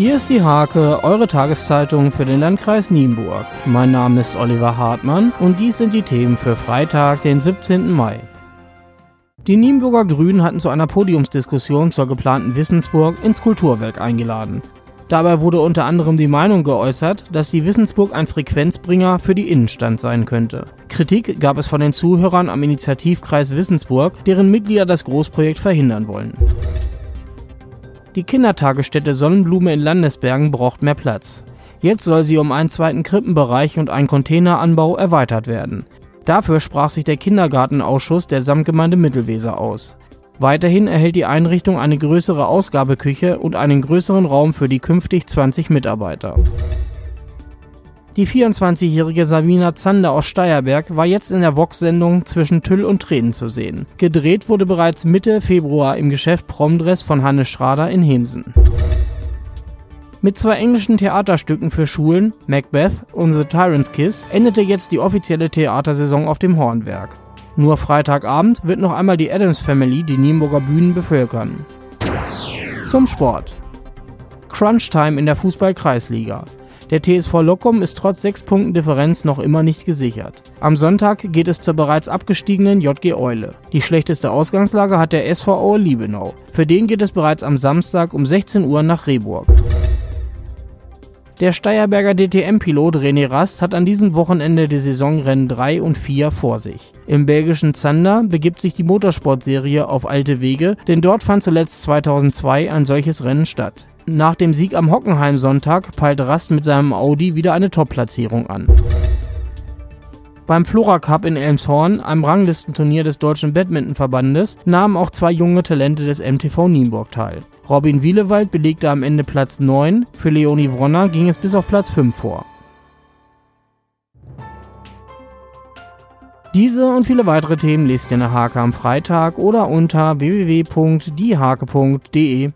Hier ist die Hake, eure Tageszeitung für den Landkreis Nienburg. Mein Name ist Oliver Hartmann und dies sind die Themen für Freitag, den 17. Mai. Die Nienburger Grünen hatten zu einer Podiumsdiskussion zur geplanten Wissensburg ins Kulturwerk eingeladen. Dabei wurde unter anderem die Meinung geäußert, dass die Wissensburg ein Frequenzbringer für die Innenstadt sein könnte. Kritik gab es von den Zuhörern am Initiativkreis Wissensburg, deren Mitglieder das Großprojekt verhindern wollen. Die Kindertagesstätte Sonnenblume in Landesbergen braucht mehr Platz. Jetzt soll sie um einen zweiten Krippenbereich und einen Containeranbau erweitert werden. Dafür sprach sich der Kindergartenausschuss der Samtgemeinde Mittelweser aus. Weiterhin erhält die Einrichtung eine größere Ausgabeküche und einen größeren Raum für die künftig 20 Mitarbeiter. Die 24-jährige Sabina Zander aus Steierberg war jetzt in der Vox-Sendung Zwischen Tüll und Tränen zu sehen. Gedreht wurde bereits Mitte Februar im Geschäft Promdress von Hannes Schrader in Hemsen. Mit zwei englischen Theaterstücken für Schulen, Macbeth und The Tyrant's Kiss, endete jetzt die offizielle Theatersaison auf dem Hornwerk. Nur Freitagabend wird noch einmal die Adams Family die Nienburger Bühnen bevölkern. Zum Sport. Crunch-Time in der Fußball-Kreisliga. Der TSV Lockum ist trotz 6 Punkten Differenz noch immer nicht gesichert. Am Sonntag geht es zur bereits abgestiegenen JG Eule. Die schlechteste Ausgangslage hat der SV Aue Liebenau. Für den geht es bereits am Samstag um 16 Uhr nach Rehburg. Der Steierberger DTM-Pilot René Rast hat an diesem Wochenende die Saisonrennen 3 und 4 vor sich. Im belgischen Zander begibt sich die Motorsportserie auf alte Wege, denn dort fand zuletzt 2002 ein solches Rennen statt. Nach dem Sieg am Hockenheim-Sonntag peilt Rast mit seinem Audi wieder eine Top-Platzierung an. Beim Flora Cup in Elmshorn, einem Ranglistenturnier des Deutschen Badmintonverbandes, nahmen auch zwei junge Talente des MTV Nienburg teil. Robin Wielewald belegte am Ende Platz 9, für Leonie Wronner ging es bis auf Platz 5 vor. Diese und viele weitere Themen lest ihr in der Hake am Freitag oder unter www.diehake.de.